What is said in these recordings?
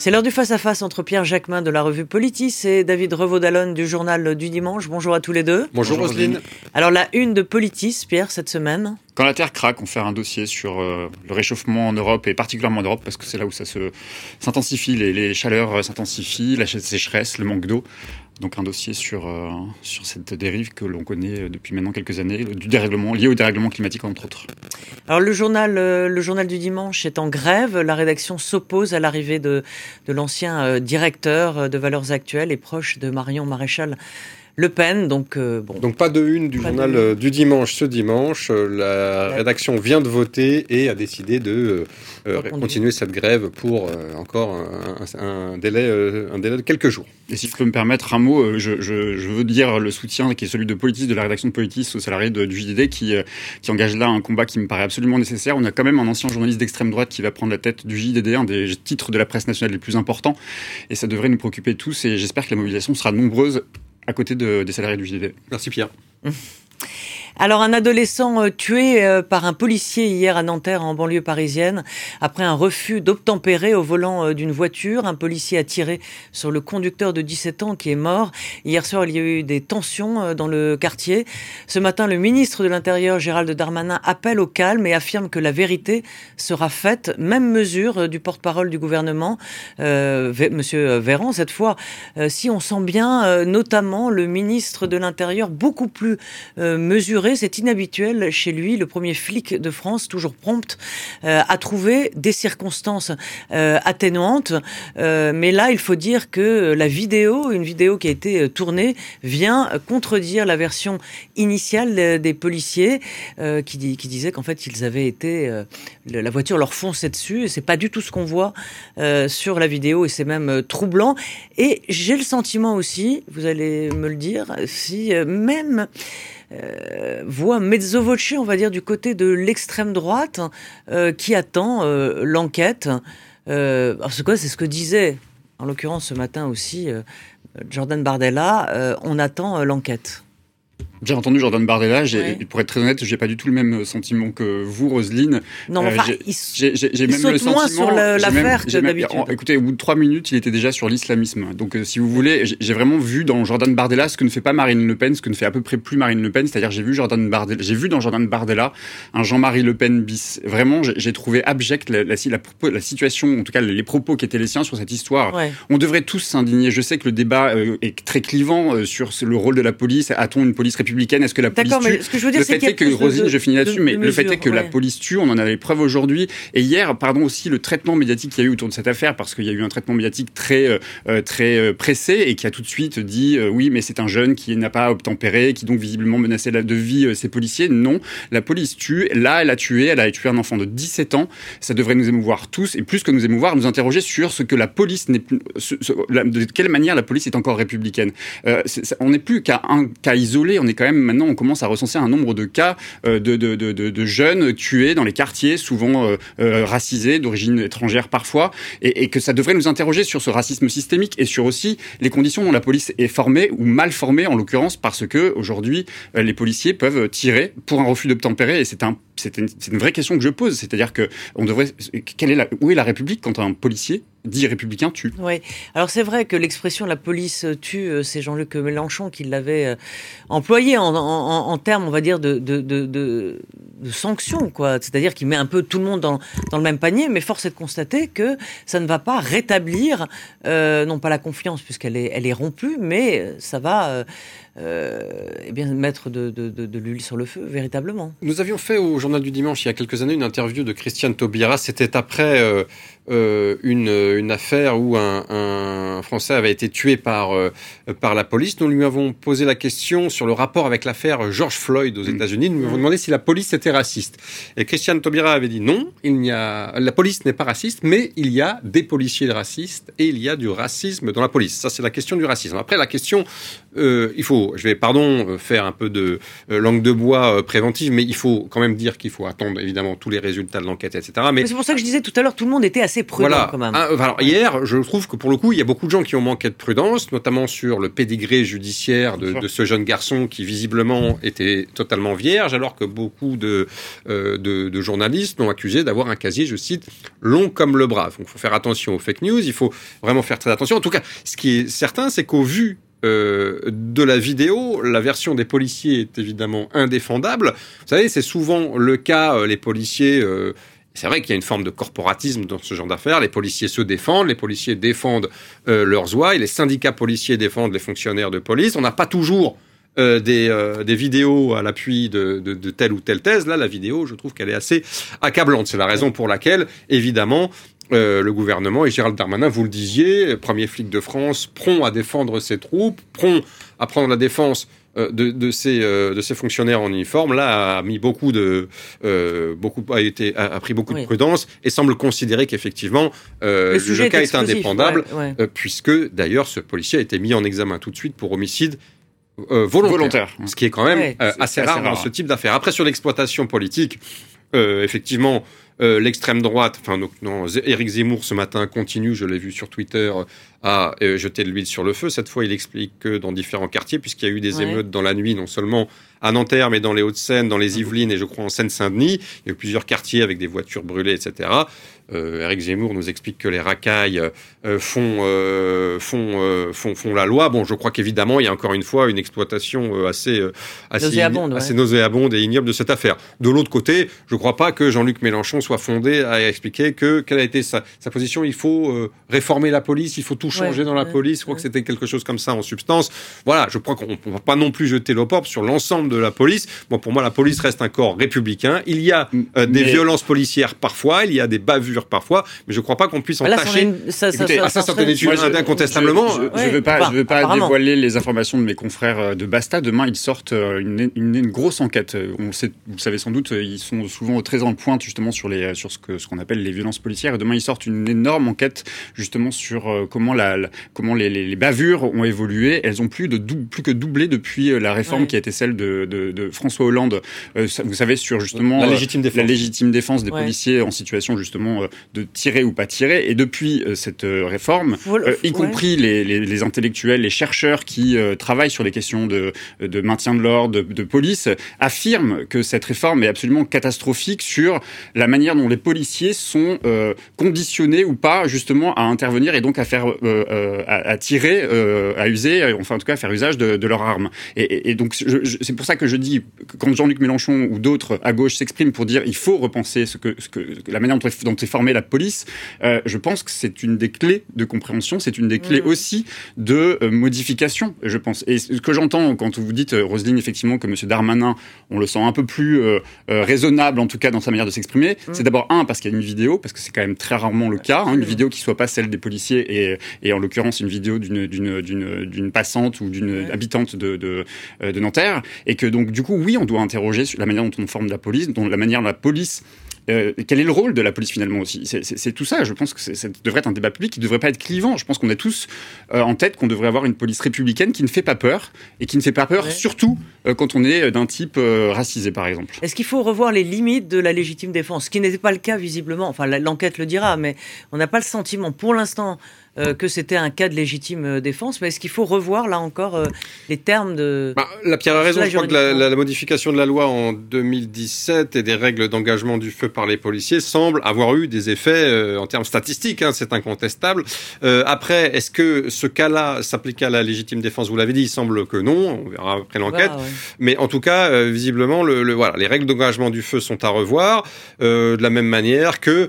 C'est l'heure du face-à-face entre Pierre Jacquemin de la revue Politis et David Revaud-Dallon du journal du dimanche. Bonjour à tous les deux. Bonjour, Roselyne. Alors la une de Politis, Pierre, cette semaine Quand la Terre craque, on fait un dossier sur euh, le réchauffement en Europe et particulièrement en Europe parce que c'est là où ça se s'intensifie, les, les chaleurs s'intensifient, la sécheresse, le manque d'eau. Donc un dossier sur, euh, sur cette dérive que l'on connaît depuis maintenant quelques années, du dérèglement, lié au dérèglement climatique entre autres. Alors le journal, euh, du dimanche est en grève. La rédaction s'oppose à l'arrivée de, l'ancien euh, directeur de Valeurs Actuelles et proche de Marion Maréchal le Pen. Donc, euh, bon. donc pas de une du journal euh, du dimanche ce dimanche. Euh, la rédaction vient de voter et a décidé de continuer cette grève pour encore un, délai, un délai de quelques jours. Et si je peux me permettre un mot, je, veux dire le soutien qui est celui de Politis, de la rédaction de Politis aux salariés du JDD qui, qui engage là un combat qui me paraît absolument nécessaire. On a quand même un ancien journaliste d'extrême droite qui va prendre la tête du JDD, un des titres de la presse nationale les plus importants. Et ça devrait nous préoccuper tous et j'espère que la mobilisation sera nombreuse à côté de, des salariés du JDD. Merci Pierre. Alors un adolescent euh, tué euh, par un policier hier à Nanterre en banlieue parisienne après un refus d'obtempérer au volant euh, d'une voiture. Un policier a tiré sur le conducteur de 17 ans qui est mort. Hier soir, il y a eu des tensions dans le quartier. Ce matin, le ministre de l'Intérieur, Gérald Darmanin, appelle au calme et affirme que la vérité sera faite. Même mesure du porte-parole du gouvernement, euh, Monsieur Véran, cette fois, si on sent bien, notamment le ministre de l'Intérieur beaucoup plus mesuré c'est inhabituel chez lui, le premier flic de France, toujours prompt euh, à trouver des circonstances euh, atténuantes. Euh, mais là, il faut dire que la vidéo, une vidéo qui a été tournée, vient contredire la version initiale des policiers qui disaient qu'en fait, ils avaient été, la voiture leur fonçait dessus. Et c'est pas du tout ce qu'on voit sur la vidéo, et c'est même troublant. Et j'ai le sentiment aussi, vous allez me le dire, si même euh, voix mezzo voce, on va dire, du côté de l'extrême droite euh, qui attend euh, l'enquête. c'est quoi C'est ce que disait, en l'occurrence ce matin aussi, Jordan Bardella. on attend l'enquête. J'ai entendu Jordan Bardella. Pour être très honnête, j'ai pas du tout le même sentiment que vous, Roselyne. Non, mais enfin, j'ai même le sentiment. sur l'affaire que d'habitude. Écoutez, au bout de trois minutes, il était déjà sur l'islamisme. Donc, euh, si vous voulez, j'ai vraiment vu dans Jordan Bardella ce que ne fait pas Marine Le Pen, ce que ne fait à peu près plus Marine Le Pen. C'est-à-dire, j'ai vu Jordan Bardella, j'ai vu dans Jordan Bardella un Jean-Marie Le Pen bis. Vraiment, j'ai trouvé abject la, la, la, situation, en tout cas les propos qui étaient les siens sur cette histoire. On devrait tous s'indigner. Je sais que le débat euh, est très clivant euh, sur le rôle de la police. A-t-on une police républicaine républicaine Est-ce que la police tue ce que je veux dire, Le fait est, que Rosine, je finis là-dessus, mais le fait est que la police tue. On en avait preuve aujourd'hui. Et hier, pardon aussi le traitement médiatique qu'il y a eu autour de cette affaire, parce qu'il y a eu un traitement médiatique très euh, euh, très euh, pressé et qui a tout de suite dit oui, mais c'est un jeune qui n'a pas obtempéré, qui donc visiblement menaçait de vie ses policiers. Non, la police tue. Là, elle a tué. Elle a tué un enfant de 17 ans. Ça devrait nous émouvoir tous et plus que nous émouvoir, nous interroger sur ce que la police n'est plus, de quelle manière la police est encore républicaine. on n'est plus qu'à un cas isolé. On est quand même maintenant, on commence à recenser un nombre de cas euh, de, de, de, jeunes tués dans les quartiers, souvent euh, euh, racisés, d'origine étrangère parfois, et, et, que ça devrait nous interroger sur ce racisme systémique et sur aussi les conditions dont la police est formée ou mal formée en l'occurrence, parce que aujourd'hui les policiers peuvent tirer pour un refus d'obtempérer, et c'est un c'est une, vraie question que je pose, c'est-à-dire que on devrait, quelle est la, où est la République quand un policier dit républicain tue? Oui, alors c'est vrai que l'expression la police tue, euh, c'est Jean-Luc Mélenchon qui l'avait euh, employé en, termes, on va dire, de, sanctions, quoi. C'est-à-dire qu'il met un peu tout le monde dans, le même panier, mais force est de constater que ça ne va pas rétablir, euh, non pas la confiance, puisqu'elle est, elle est rompue, mais ça va euh, eh bien, mettre de, de, de, l'huile sur le feu, véritablement. Nous avions fait au Journal du Dimanche, il y a quelques années, une interview de Christiane Taubira. C'était après euh, euh, une, une, affaire où un, un, Français avait été tué par, euh, par la police. Nous lui avons posé la question sur le rapport avec l'affaire George Floyd aux mm. États-Unis. Nous lui avons demandé si la police était raciste. Et Christiane Taubira avait dit non, il n'y a, la police n'est pas raciste, mais il y a des policiers racistes et il y a du racisme dans la police. Ça, c'est la question du racisme. Après, la question, euh, il faut, je vais, pardon, faire un peu de langue de bois préventive, mais il faut quand même dire qu'il faut attendre évidemment tous les résultats de l'enquête, etc. Mais, c'est pour ça que je disais tout à l'heure, tout le monde était assez prudent voilà. quand même. Ah, alors hier, je trouve que pour le coup, il y a beaucoup de gens qui ont manqué de prudence, notamment sur le pédigré judiciaire de, de ce jeune garçon qui visiblement était totalement vierge, alors que beaucoup de, euh, de, de, journalistes l'ont accusé d'avoir un casier, je cite, long comme le bras. Donc il faut faire attention aux fake news, il faut vraiment faire très attention. En tout cas, ce qui est certain, c'est qu'au vu euh, de la vidéo, la version des policiers est évidemment indéfendable. Vous savez, c'est souvent le cas, euh, les policiers... Euh, c'est vrai qu'il y a une forme de corporatisme dans ce genre d'affaires. Les policiers se défendent, les policiers défendent euh, leurs oies, les syndicats policiers défendent les fonctionnaires de police. On n'a pas toujours euh, des, euh, des, vidéos à l'appui de, de, de, telle ou telle thèse. Là, la vidéo, je trouve qu'elle est assez accablante. C'est la raison pour laquelle, évidemment, euh, le gouvernement et Gérald Darmanin, vous le disiez, premier flic de France, prompt à défendre ses troupes, prompt à prendre la défense euh, de, de, ces, euh, de ces fonctionnaires en uniforme, là, a mis beaucoup de, euh, beaucoup, a été, a, a pris beaucoup oui. de prudence et semble considérer qu'effectivement, le, le, cas est, est indépendable, ouais, ouais. puisque d'ailleurs ce policier a été mis en examen tout de suite pour homicide euh, volontaire, volontaire, ce qui est quand même ouais, euh, assez, rare, assez rare dans ce type d'affaires. Après, sur l'exploitation politique, euh, l'extrême droite, enfin non, non, Éric Zemmour ce matin continue, je l'ai vu sur Twitter, à jeter de l'huile sur le feu. Cette fois, il explique que dans différents quartiers, puisqu'il y a eu des émeutes dans la nuit, non seulement à Nanterre, mais dans les Hauts-de-Seine, dans les Yvelines et je crois en Seine-Saint-Denis, il y a eu plusieurs quartiers avec des voitures brûlées, etc. Euh, Eric Zemmour nous explique que les racailles euh, font, euh, font, font, font la loi. Bon, je crois qu'évidemment, il y a encore une fois une exploitation assez, assez, nauséabonde, assez ouais. nauséabonde et ignoble de cette affaire. De l'autre côté, je ne crois pas que Jean-Luc Mélenchon soit fondé à expliquer que quelle a été sa, sa position. Il faut réformer la police, il faut tout changer ouais, dans la ouais, police. Je crois que c'était quelque chose comme ça en substance. Voilà, je crois qu'on ne va pas non plus jeter l'opop sur l'ensemble de la police. Bon, pour moi, la police reste un corps républicain. Il y a euh, des Mais- violences policières parfois, il y a des bavures parfois, mais je ne crois pas qu'on puisse en Là, ça, tâcher. une- ça, ça, incontestablement. Je, Ouais, veux pas, enfin, je veux pas dévoiler les informations de mes confrères euh, de Basta. Demain, ils sortent euh, une, une, une grosse enquête. On le sait, vous le savez sans doute, ils sont souvent très en pointe justement sur les sur ce que ce qu'on appelle les violences policières. Et demain, ils sortent une énorme enquête justement sur comment la, la- comment les, les, les bavures ont évolué. Elles ont plus de dou- plus que doublé depuis la réforme Ouais. qui a été celle de, de, de François Hollande. Euh, vous savez sur justement La euh, légitime défense. la légitime défense des Ouais. policiers en situation justement euh, de tirer ou pas tirer. Et depuis cette réforme, euh, y ouais. compris les, les, les intellectuels, les chercheurs qui euh, travaillent sur les questions de, de maintien de l'ordre, de, de police, affirment que cette réforme est absolument catastrophique sur la manière dont les policiers sont euh, conditionnés ou pas justement à intervenir et donc à faire, euh, euh, à, à tirer, euh, à user, enfin en tout cas à faire usage de, de leurs armes. Et, et, et donc c'est pour ça que je dis quand Jean-Luc Mélenchon ou d'autres à gauche s'expriment pour dire il faut repenser ce que, ce que la manière dont est, formée la police, euh, je pense que c'est une des clés de compréhension, c'est une des clés Mhm. aussi de euh, modification, je pense. Et ce que j'entends quand vous dites, euh, Roselyne, effectivement, que M. Darmanin, on le sent un peu plus euh, raisonnable, en tout cas dans sa manière de s'exprimer, Mhm. c'est d'abord, un, parce qu'il y a une vidéo, parce que c'est quand même très rarement le cas, hein, une vidéo qui soit pas celle des policiers et, et en l'occurrence une vidéo d'une passante ou d'une Ouais. habitante de, de de Nanterre, et que donc du coup, oui, on doit interroger sur la manière dont on forme la police, dont la manière dont la police euh, quel est le rôle de la police finalement aussi C'est- tout ça. Je pense que ça devrait être un débat public qui ne devrait pas être clivant. Je pense qu'on a tous euh, en tête qu'on devrait avoir une police républicaine qui ne fait pas peur et qui ne fait pas peur Ouais. surtout euh, quand on est d'un type racisé par exemple. Est-ce qu'il faut revoir les limites de la légitime défense? Ce qui n'était pas le cas visiblement, enfin l'enquête le dira, mais on n'a pas le sentiment pour l'instant euh, que c'était un cas de légitime euh, défense. Mais est-ce qu'il faut revoir là encore euh, les termes de... Bah, la Pierre a raison. Je crois que la, juridiquement. la- la modification de la loi en 2017 et des règles d'engagement du feu par les policiers semble avoir eu des effets euh, en termes statistiques. Hein, c'est incontestable. Après, est-ce que ce cas-là s'applique à la légitime défense? Vous l'avez dit, il semble que non. On verra après l'enquête. Ouais. Mais en tout cas, visiblement, le, le- voilà, les règles d'engagement du feu sont à revoir. de la même manière que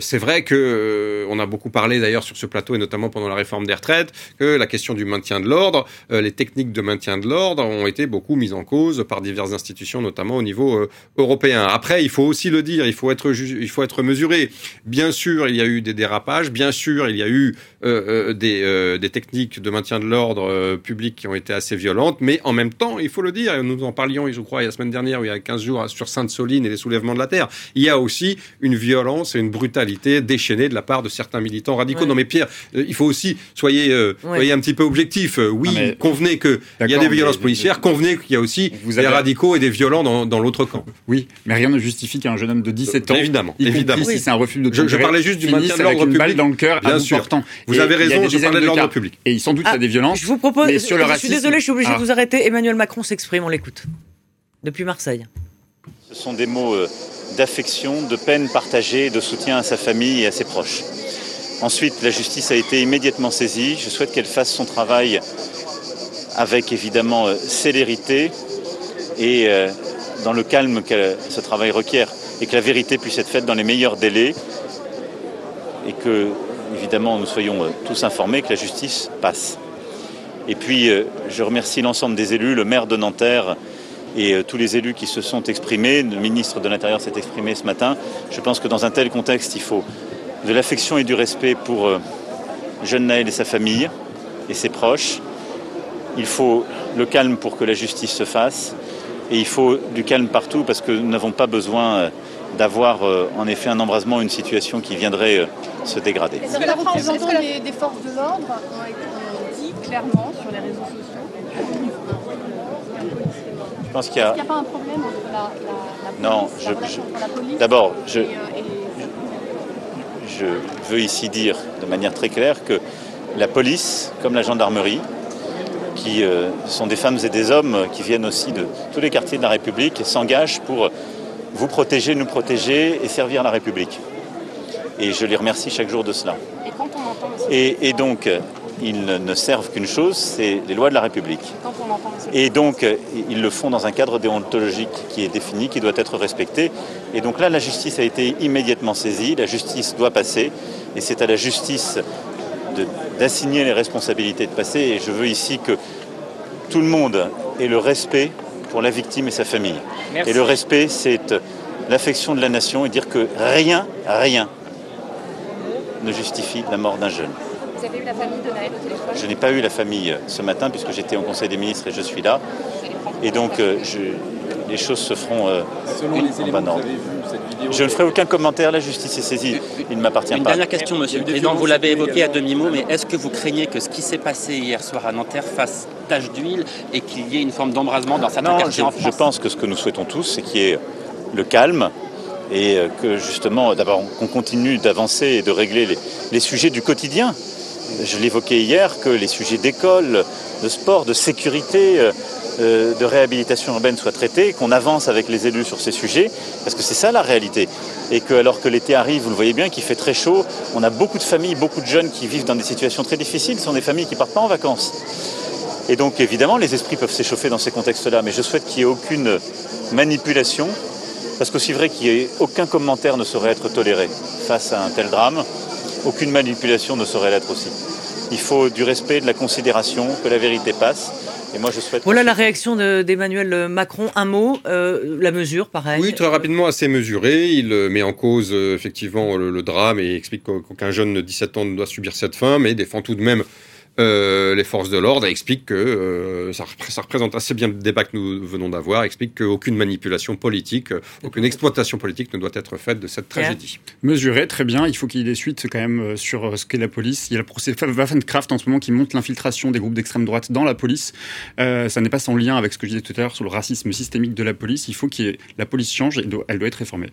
c'est vrai que on a beaucoup parlé d'ailleurs sur ce plateau et notamment pendant la réforme des retraites que la question du maintien de l'ordre, euh, les techniques de maintien de l'ordre ont été beaucoup mises en cause par diverses institutions, notamment au niveau euh, européen. Après, il faut aussi le dire, il faut être il faut être mesuré. Bien sûr, il y a eu des dérapages. Bien sûr, il y a eu euh, des, des techniques de maintien de l'ordre public qui ont été assez violentes, mais en même temps, il faut le dire, et nous en parlions, je crois, il y a la semaine dernière, ou il y a 15 jours, sur Sainte-Soline et les soulèvements de la Terre, il y a aussi une violence et une brutalité déchaînée de la part de certains militants radicaux. Ouais. Non mais Pierre, dire, euh, il faut aussi, soyez, euh, soyez un petit peu objectif. oui, convenez qu'il y a des violences policières, convenez qu'il y a aussi des radicaux et des violents dans, dans l'autre camp. Oui, mais rien ne justifie qu'un jeune homme de 17 ans, évidemment, évidemment. si c'est un refus de je, je parlais juste du maintien de l'ordre public. dans le cœur, bien sûr. Vous avez raison, je parlais de l'ordre public. Et sans doute, il y a des violences. Je vous propose, je suis désolé, je suis obligé de ah. vous arrêter. Emmanuel Macron s'exprime, on l'écoute. Depuis Marseille. Ce sont des mots euh, d'affection, de peine partagée, de soutien à sa famille et à ses proches. Ensuite, la justice a été immédiatement saisie. Je souhaite qu'elle fasse son travail avec évidemment euh, célérité et euh, dans le calme que ce travail requiert et que la vérité puisse être faite dans les meilleurs délais et que évidemment nous soyons tous informés que la justice passe. Et puis je remercie l'ensemble des élus, le maire de Nanterre et euh, tous les élus qui se sont exprimés, le ministre de l'Intérieur s'est exprimé ce matin. Je pense que dans un tel contexte, il faut de l'affection et du respect pour euh, jeune Naël et sa famille et ses proches. Il faut le calme pour que la justice se fasse. Et il faut du calme partout parce que nous n'avons pas besoin euh, d'avoir en effet un embrasement, une situation qui viendrait se dégrader. Est-ce que la représentants des forces de l'ordre ont dit clairement sur les réseaux sociaux? Pense qu'il y a. Il n'y a pas un problème entre la, la, non, police, je, d'abord, je, euh, je veux ici dire de manière très claire que la police, comme la gendarmerie, qui euh, sont des femmes et des hommes qui viennent aussi de tous les quartiers de la République, s'engagent pour vous protéger, nous protéger et servir la République. Et je les remercie chaque jour de cela. Et, donc, ils ne servent qu'une chose, c'est les lois de la République. Et donc, ils le font dans un cadre déontologique qui est défini, qui doit être respecté. Et donc là, la justice a été immédiatement saisie, la justice doit passer, et c'est à la justice d'assigner les responsabilités de passer. Et je veux ici que tout le monde ait le respect pour la victime et sa famille. Et le respect, c'est l'affection de la nation et dire que rien, rien ne justifie la mort d'un jeune. Vous avez eu la famille de Naël au téléphone Je n'ai pas eu la famille euh, ce matin puisque j'étais au Conseil des ministres et je suis là. Et donc euh, les choses se feront euh, Selon les éléments vous avez vu cette vidéo, Je ne ferai aucun commentaire, la justice est saisie. Il ne m'appartient pas. Une dernière question, monsieur le président. Vous l'avez évoqué à demi-mot, mais est-ce que vous craignez que ce qui s'est passé hier soir à Nanterre fasse tache d'huile et qu'il y ait une forme d'embrasement dans certains quartiers je, en France Je pense que ce que nous souhaitons tous, c'est qu'il y ait le calme, et que justement, d'abord, qu'on continue d'avancer et de régler les, les, sujets du quotidien. Je l'évoquais hier que les sujets d'école, de sport, de sécurité, euh, euh, de réhabilitation urbaine soient traités, qu'on avance avec les élus sur ces sujets, parce que c'est ça la réalité. Et que alors que l'été arrive, vous le voyez bien, qu'il fait très chaud, on a beaucoup de familles, beaucoup de jeunes qui vivent dans des situations très difficiles, ce sont des familles qui ne partent pas en vacances. Et donc évidemment, les esprits peuvent s'échauffer dans ces contextes-là, mais je souhaite qu'il n'y ait aucune manipulation, parce qu'aussi vrai qu'il n'y ait aucun commentaire ne saurait être toléré face à un tel drame aucune manipulation ne saurait l'être aussi. Il faut du respect, de la considération, que la vérité passe. Et moi, je souhaite. Voilà la réaction d'Emmanuel Macron. Un mot, euh, la mesure, pareil. Oui, très rapidement, assez mesuré. Il euh, met en cause euh, effectivement le, le, drame et explique qu'aucun jeune de 17 ans ne doit subir cette fin, mais défend tout de même euh, les forces de l'ordre expliquent que euh, ça, ça, représente assez bien le débat que nous venons d'avoir, explique qu'aucune manipulation politique, euh, aucune exploitation politique ne doit être faite de cette tragédie. Mesuré, très bien. Il faut qu'il y ait des suites quand même sur ce qu'est la police. Il y a le procès Waffenkraft en ce moment qui montre l'infiltration des groupes d'extrême droite dans la police. Euh, ça n'est pas sans lien avec ce que je disais tout à l'heure sur le racisme systémique de la police. Il faut que la police change et elle doit être réformée.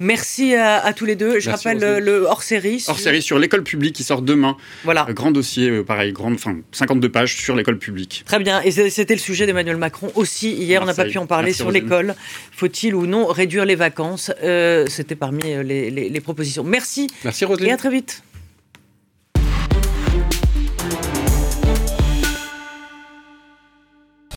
Merci à, tous les deux. Je rappelle le, hors-série. Hors-série sur l'école publique qui sort demain. Voilà. grand dossier, euh, pareil, grand, enfin, 52 pages sur l'école publique. Très bien. Et c'était le sujet d'Emmanuel Macron aussi. Hier, on n'a pas pu en parler sur l'école. Faut-il ou non réduire les vacances? Euh, C'était parmi les, les, propositions. Merci. Merci, Roselyne. Et à très vite.